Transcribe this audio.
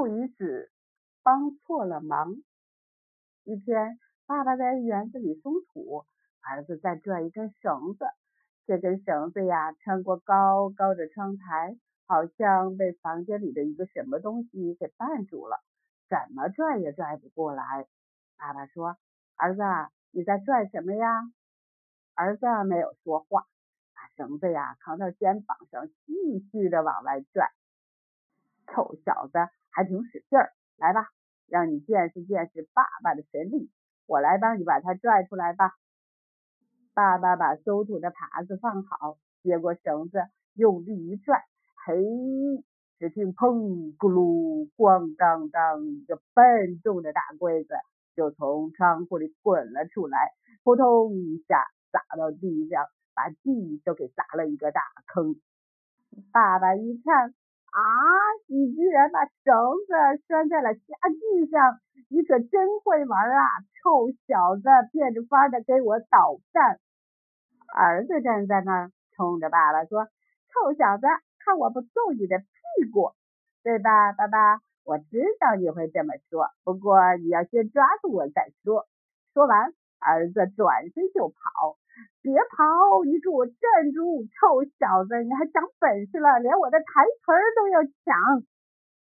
父与子帮错了忙。一天，爸爸在园子里松土，儿子在拽一根绳子。这根绳子呀，穿过高高的窗台，好像被房间里的一个什么东西给绊住了，怎么拽也拽不过来。爸爸说：“儿子，你在拽什么呀？”儿子没有说话，把绳子呀扛到肩膀上，继续的往外拽。臭小子，还挺使劲儿！来吧，让你见识见识爸爸的神力，我来帮你把它拽出来吧。爸爸把收土的耙子放好，接过绳子，用力一拽，嘿！只听砰咕噜咣当当，一个笨重的大柜子就从窗户里滚了出来，扑通一下砸到地上，把地都给砸了一个大坑。爸爸一看。啊！你居然把绳子拴在了家具上，你可真会玩啊！臭小子，变着法的给我捣蛋！儿子站在那儿，冲着爸爸说：“臭小子，看我不揍你的屁股，对吧，爸爸？我知道你会这么说，不过你要先抓住我再说。”说完，儿子转身就跑。别跑！你给我站住！臭小子，你还长本事了，连我的台词儿都要抢！